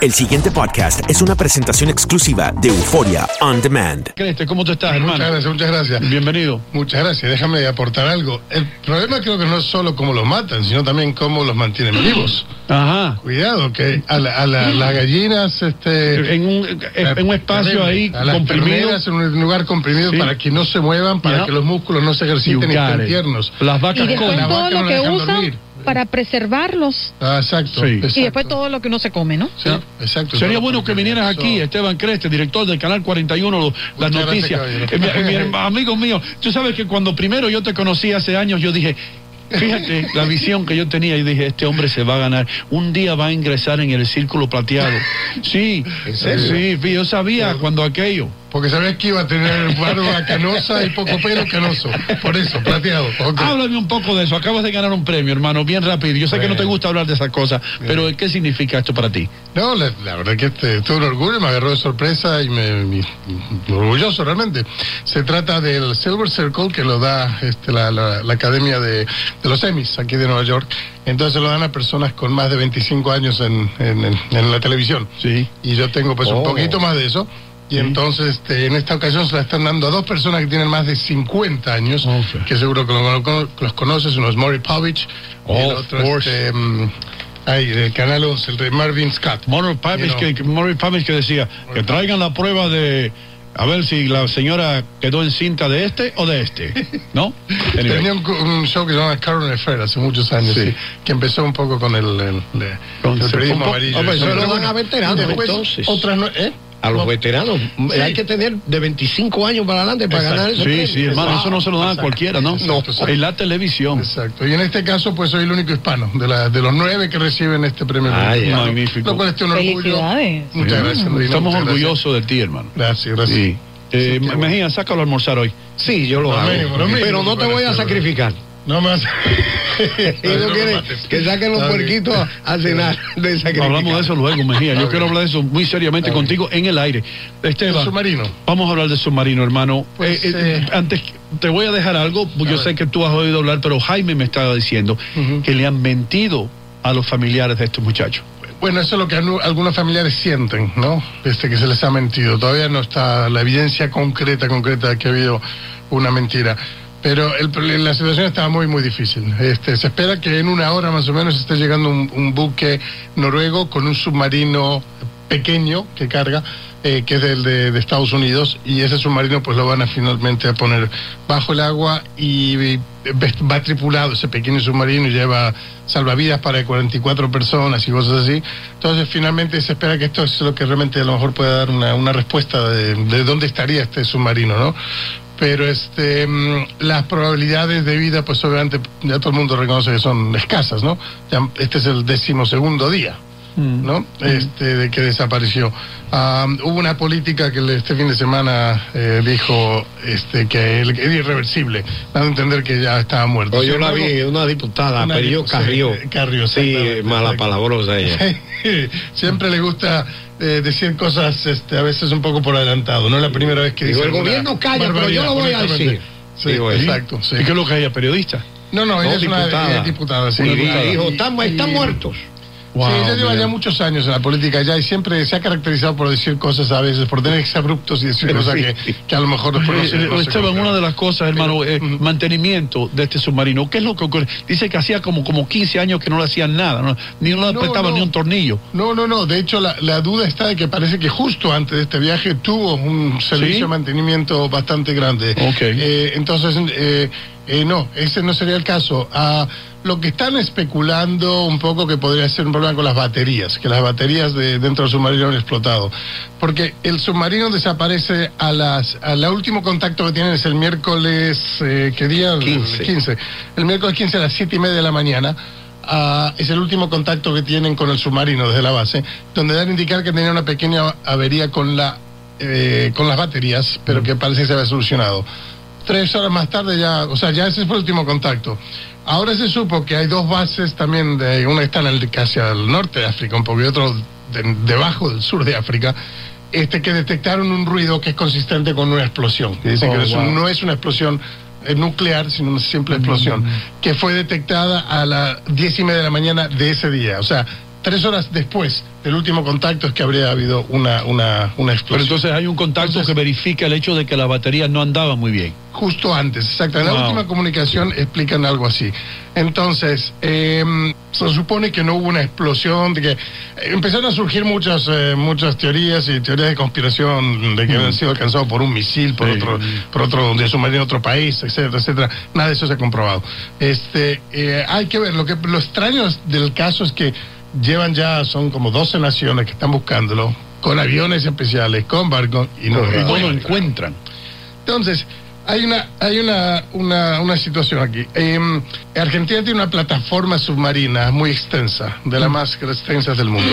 El siguiente podcast es una presentación exclusiva de Euforia On Demand. Creste, ¿cómo te estás, hermano? Muchas gracias, muchas gracias. Bienvenido. Muchas gracias. Déjame aportar algo. El problema creo que no es solo cómo los matan, sino también cómo los mantienen vivos. Ajá. Cuidado, que a, la- a la- las gallinas, este... En un, en un espacio ahí a las comprimido. en un lugar comprimido Sí. para que no se muevan, para que los músculos no se ejerciten y estén tiernos. Las Y vacas después comen. la todo vaca lo no que usan dormir. Para preservarlos. Ah, exacto, Sí. exacto. Y después todo lo que uno se come, ¿no? Sí, exacto. Sería bueno que vinieras eso- aquí, Esteban Creste, director del Canal 41, lo- las noticias. Eh, mi, mi herma- amigo mío, tú sabes que cuando primero yo te conocí hace años, yo dije, fíjate la visión que yo tenía y dije, este hombre se va a ganar. Un día va a ingresar en el círculo plateado. Sí, sí, sí, yo sabía cuando aquello. Porque sabías que iba a tener barba canosa y poco pelo canoso. Por eso, plateado. Háblame un poco de eso. Acabas de ganar un premio, hermano, bien rápido. Yo sé que no te gusta hablar de esas cosas, pero ¿qué significa esto para ti? No, la, la verdad que este, tuve un orgullo, me agarró de sorpresa y me, me- me orgulloso realmente. Se trata del Silver Circle que lo da este, la, la- la Academia de, de los Emmys aquí de Nueva York. Entonces lo dan a personas con más de 25 años en, en- en- en la televisión. Sí. Y yo tengo pues Oh. un poquito más de eso. Y entonces este, en esta ocasión se la están dando a dos personas que tienen más de 50 años, que seguro que lo- lo- los conoces, uno es Maury Povich y el Of otro course. este, mm, ay, del canal 11, el de Marvin Scott. Morris Papich You know. que, que- decía que traigan la prueba de a ver si la señora quedó encinta de este o de este, ¿no? Anyway. Tenía un, un show que se llama Current Affair hace muchos años, Sí. sí, que empezó un poco con el, el, el- Con- el periodismo amarillo. Eso Pero bueno, a después entonces. Otras no, ¿eh? A los No. veteranos. Sí. Hay que tener de 25 años para adelante para Exacto. ganar ese Sí, premio. sí, hermano, eso no se lo dan a cualquiera, ¿no? Exacto, exacto. En la televisión. Exacto. Y en este caso, pues soy el único hispano de, la, de los nueve que reciben este premio. Ah. Hispano, Magnífico. Lo cual es un orgullo. Felicidades. Muchas gracias, Estamos muchas gracias. orgullosos de ti, hermano. Gracias, gracias. Sí. Eh, Sí, qué bueno. Mejía, sácalo a almorzar hoy. Sí, yo lo Lo hago. mínimo, lo mínimo Pero no te voy a sacrificar. No Y no quiere que saquen los puerquitos a, cenar de sacrificar. Hablamos de eso luego, Mejía. Yo quiero hablar de eso muy seriamente Está bien. contigo en el aire. Esteban, submarino. vamos a hablar de submarino, hermano. Pues, Eh, eh, eh, antes, te voy a dejar algo. Yo ver. sé que tú has oído hablar, pero Jaime me estaba diciendo que le han mentido a los familiares de estos muchachos. Bueno, eso es lo que algunos familiares sienten, ¿no? Este que se les ha mentido. Todavía no está la evidencia concreta, concreta de que ha habido una mentira. Pero el la situación estaba muy, muy difícil. Este, se espera que en una hora más o menos esté llegando un, buque noruego con un submarino pequeño que carga, eh, que es de, de Estados Unidos, y ese submarino pues lo van a finalmente a poner bajo el agua y, y va tripulado ese pequeño submarino y lleva salvavidas para 44 personas y cosas así. Entonces finalmente se espera que esto es lo que realmente a lo mejor pueda dar una, una respuesta de, de dónde estaría este submarino, ¿no? Pero este, mm, las probabilidades de vida, pues obviamente ya todo el mundo reconoce que son escasas, ¿no? Ya este es el decimosegundo día. ¿no? Este, de que desapareció. Ah, hubo una política que este fin de semana eh, dijo este, que era irreversible, dando a entender que ya estaba muerto. Yo la vi, una diputada, Una dipu- sí, Carrió. Carrió, Sí, mala palabrosa ella. Siempre le gusta eh, decir cosas este, a veces un poco por adelantado. No es la primera vez que Digo, dice. el gobierno calla, pero yo lo voy a decir. Sí, exacto. sí. ¿Y qué es lo que periodista? No, no, ella No, es una diputada. eh, diputada. sí, diputada. dijo, están, están Y- muertos. Wow, sí, lleva man. ya muchos años en la política ya y siempre se ha caracterizado por decir cosas a veces, por tener exabruptos y decir cosas Sí. que, que a lo mejor no Eh, no Esteban, una de las cosas, hermano, es mantenimiento de este submarino. ¿Qué es lo que ocurre? Dice que hacía como, como 15 años que no le hacían nada, ¿no? ni no le no. ni un tornillo. No, no, no. De hecho, la, la duda está de que parece que justo antes de este viaje tuvo un servicio ¿Sí? de mantenimiento bastante grande. Ok. Eh, entonces, eh, no, ese no sería el caso. Ah, lo que están especulando un poco que podría ser un problema con las baterías, que las baterías de, dentro del submarino han explotado. Porque el submarino desaparece a las. A la último contacto que tienen es el miércoles. Eh, ¿Qué día? El 15. 15. El miércoles 15 a las 7 y media de la mañana. Ah, es el último contacto que tienen con el submarino desde la base, donde dan a indicar que tenía una pequeña avería con la eh, con las baterías, pero que parece que se había solucionado. Tres horas más tarde ya, o sea, ya ese fue el último contacto. Ahora se supo que hay dos bases también, de, una está en el, casi al norte de África, un poco, y otro de- debajo del sur de África, este que detectaron un ruido que es consistente con una explosión. Que dicen Oh, que wow. no es una explosión eh, nuclear, sino una simple explosión, que fue detectada a las diez y media de la mañana de ese día. O sea, tres horas después del último contacto es que habría habido una, una, una explosión. Pero entonces hay un contacto Entonces- que verifica el hecho de que la batería no andaba muy bien. Justo antes, exacto. En la última comunicación explican algo así. Entonces, eh, se supone que no hubo una explosión, de que eh, empezaron a surgir muchas eh, muchas teorías y teorías de conspiración de que habían sido alcanzados por un misil, por Mm. Sí. otro, por otro de submarino en otro país, etcétera, etcétera. Nada de eso se ha comprobado. Este, eh, hay que ver. Lo que lo extraño del caso es que llevan ya son como 12 naciones que están buscándolo con aviones especiales, con barcos y no, lo encuentran. Entonces, hay una, hay una, una, una situación aquí. Em, Argentina tiene una plataforma submarina muy extensa, de las más extensas del mundo,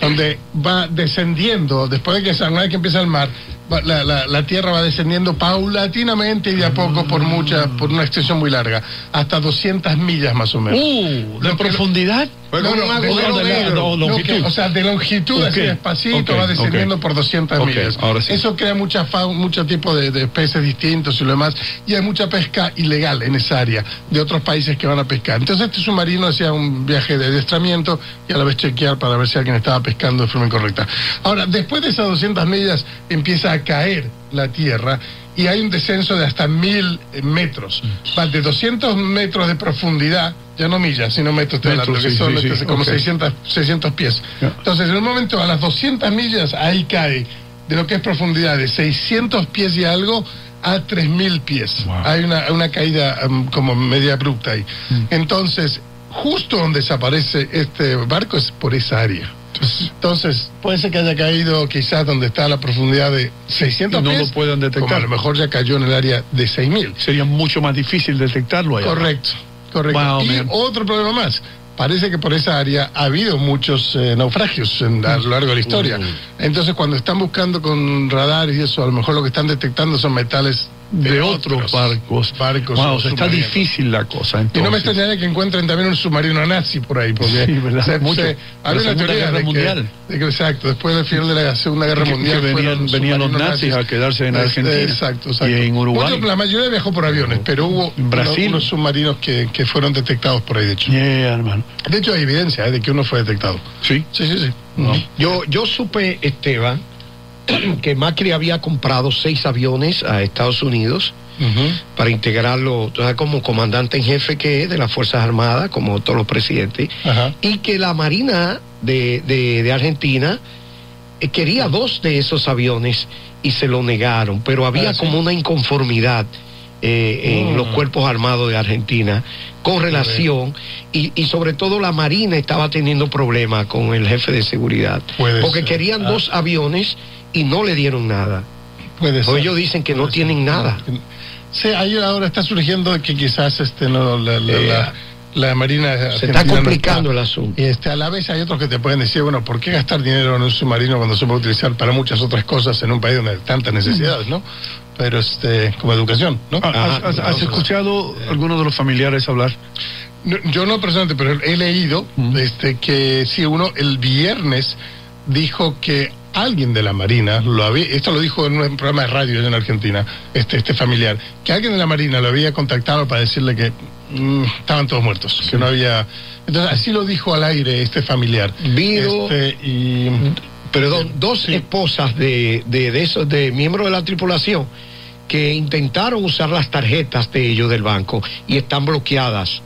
donde va descendiendo, después de que, una vez que empieza el mar, va- la, la, la tierra va descendiendo paulatinamente y de a poco por mucha, por una extensión muy larga, hasta 200 millas más o menos. Uh, ¿de Lo que- profundidad? Fue No, no, de- o sea, de longitud así despacito va descendiendo por 200 Ok, millas. ahora sí. Eso crea mucha fauna, mucho tipo de, de peces distintos y lo demás. Y hay mucha pesca ilegal en esa área de otros países que van a pescar. Entonces este submarino hacía un viaje de adiestramiento y a la vez chequear para ver si alguien estaba pescando de forma incorrecta. Ahora, después de esas 200 millas empieza a caer la tierra y hay un descenso de hasta mil eh, metros. Va de 200 metros de profundidad, ya no millas, sino metros, Metros, hablando, que sí, son sí, sí, este, como ok. 600, 600 pies. Entonces, en un momento, a las 200 millas, ahí cae de lo que es profundidad de 600 pies y algo a 3000 pies. Wow. Hay una, una caída um, como media abrupta ahí. Mm. Entonces, justo donde desaparece este barco es por esa área. Entonces, puede ser que haya caído quizás donde está la profundidad de 600 Y no pies. lo puedan detectar. como a lo mejor ya cayó en el área de 6000. Sería mucho más difícil detectarlo allá. Correcto, correcto. Wow, y man. otro problema más. Parece que por esa área ha habido muchos eh, naufragios en- a lo largo de la historia. Entonces, cuando están buscando con radares y eso, a lo mejor lo que están detectando son metales De otros barcos. barcos Wow, o o sea, está difícil la cosa. Y no me extrañaría que encuentren también un submarino nazi por ahí, porque Sí, ¿verdad? se- Mucho. se- La había una Segunda teoría Guerra de que, Mundial. de que, exacto, después del final de la Segunda Guerra Que- Mundial que venían- los nazis a quedarse en Es- Argentina. Exacto, exacto. Y en Uruguay. La mayoría viajó por aviones, pero hubo En Brasil. unos, unos submarinos que, que fueron detectados por ahí, de hecho. Yeah, hermano. De hecho, hay evidencia eh, de que uno fue detectado. Sí. Sí, sí, sí. No. Yo, yo supe, Esteban, que Macri había comprado seis aviones a Estados Unidos para integrarlo como comandante en jefe que es de las Fuerzas Armadas, como todos los presidentes, y que la Marina de, de- de Argentina eh, quería dos de esos aviones y se lo negaron, pero había Ah, sí. como una inconformidad eh, en los cuerpos armados de Argentina con relación y, y sobre todo la Marina estaba teniendo problemas con el jefe de seguridad Puede porque ser. querían Ah. dos aviones y no le dieron nada. Puede O ser. ellos dicen que no tienen nada. Sí, ahí ahora está surgiendo que quizás este no, la, la, Eh, la- la Marina Se está no complicando el asunto. Y este, a la vez hay otros que te pueden decir, bueno, ¿por qué gastar dinero en un submarino cuando se puede utilizar para muchas otras cosas en un país donde hay tantas necesidades, ¿no? Pero este, como educación, ¿no? ¿Has, has- has Vamos a- escuchado alguno de los familiares hablar? No, yo no personalmente, pero he leído este, que si uno el viernes dijo que alguien de la Marina lo había, esto lo dijo en un programa de radio en Argentina, este, este familiar, que alguien de la Marina lo había contactado para decirle que mm, estaban todos muertos, que no había, Entonces, así lo dijo al aire este familiar. Vido- Este, y Perdón, dos esposas de, de, de esos, de miembros de la tripulación que intentaron usar las tarjetas de ellos del banco y están bloqueadas.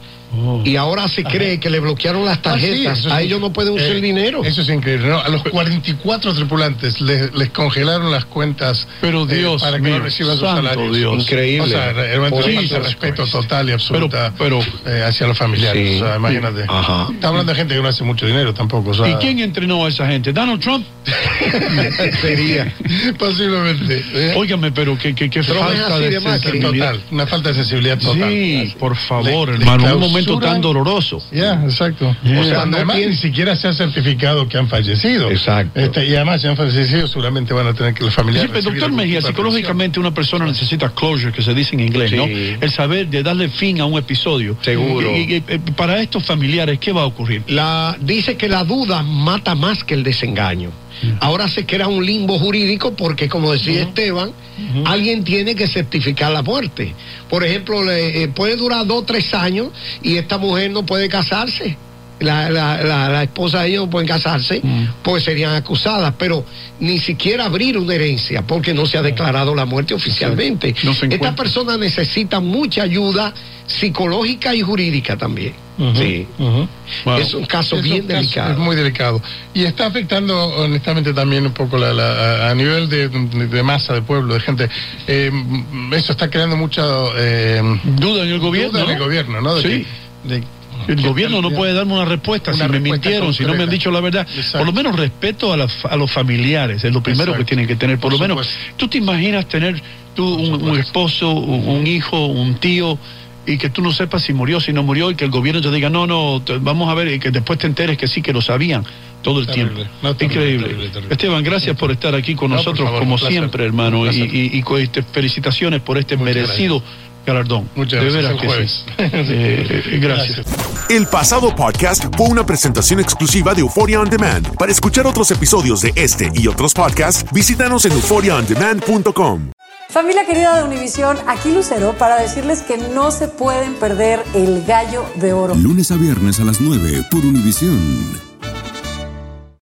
Y ahora se cree que le bloquearon las Ah, sí, tarjetas. a sí. ellos no pueden usar Eh, el dinero. Eso es increíble. ¿no? A los 44 tripulantes les, les congelaron las cuentas Pero eh, Dios para que mío, no reciban sus salarios. Dios. Increíble. O sea, realmente Jesus respeto total y absoluta Pero- eh, hacia los familiares. Sí. O sea, imagínate. Ajá. Está hablando de gente que no hace mucho dinero tampoco. O sea, ¿Y quién entrenó a esa gente? ¿Donald Trump? Sería. Posiblemente. ¿eh? Óigame, pero qué, qué, qué falta de sensibilidad. Total. Una falta de sensibilidad total. Sí, por favor, Le- le hermano. Un momento tan doloroso. Ya, exacto. Yeah. O sea, Cuando además ni siquiera se ha certificado que han fallecido. Exacto. Este, y además, si han fallecido, seguramente van a tener que los Sí, familiares. pero doctor Mejía, psicológicamente una persona necesita closure, que se dice en inglés, ¿no? Sí. El saber de darle fin a un episodio. Seguro. Y, y- y, eh, para estos familiares, ¿qué va a ocurrir? La, dice que la duda mata más que el desengaño. Ahora se crea un limbo jurídico porque, como decía Esteban, alguien tiene que certificar la muerte. Por ejemplo, le, eh, puede durar dos o tres años y esta mujer no puede casarse. La, la, la, la esposa de ellos no pueden casarse, pues serían acusadas, pero ni siquiera abrir una herencia porque no se ha declarado la muerte oficialmente. No se Esta encuentra. persona necesita mucha ayuda psicológica y jurídica también. Sí. Ujú. Wow. Es un caso Es bien un caso- delicado. Es muy delicado. Y está afectando, honestamente, también un poco la, la- a- nivel de, de masa de pueblo, de gente. Eh, eso está creando mucha eh, Duda en el gobierno. duda en el ¿no? gobierno, ¿no? De Sí. que- de- El gobierno no puede darme una respuesta Una si me mintieron, si no me han dicho la verdad. Exacto. Por lo menos respeto a, la a los familiares, es lo primero Exacto. que tienen que tener. Por, Por lo menos, tú te imaginas tener tú un, un esposo, un, hijo, un tío, y que tú no sepas si murió, si no murió, y que el gobierno te diga, no, no, te- vamos a ver, y que después te enteres que sí, que lo sabían todo el Terrible. tiempo. No, terrible, Increíble. terrible. Esteban, gracias por estar aquí con No, nosotros, favor, como siempre, hermano, y, y- este, felicitaciones por este Muchas merecido galardón. Muchas de gracias. veras que jueves. sí. Eh, eh, gracias. El pasado podcast fue una presentación exclusiva de Euphoria On Demand. Para escuchar otros episodios de este y otros podcasts, visítanos en euphoriaondemand.com. Familia querida de Univisión, aquí Lucero para decirles que no se pueden perder el gallo de oro. Lunes a viernes a las 9 por Univisión.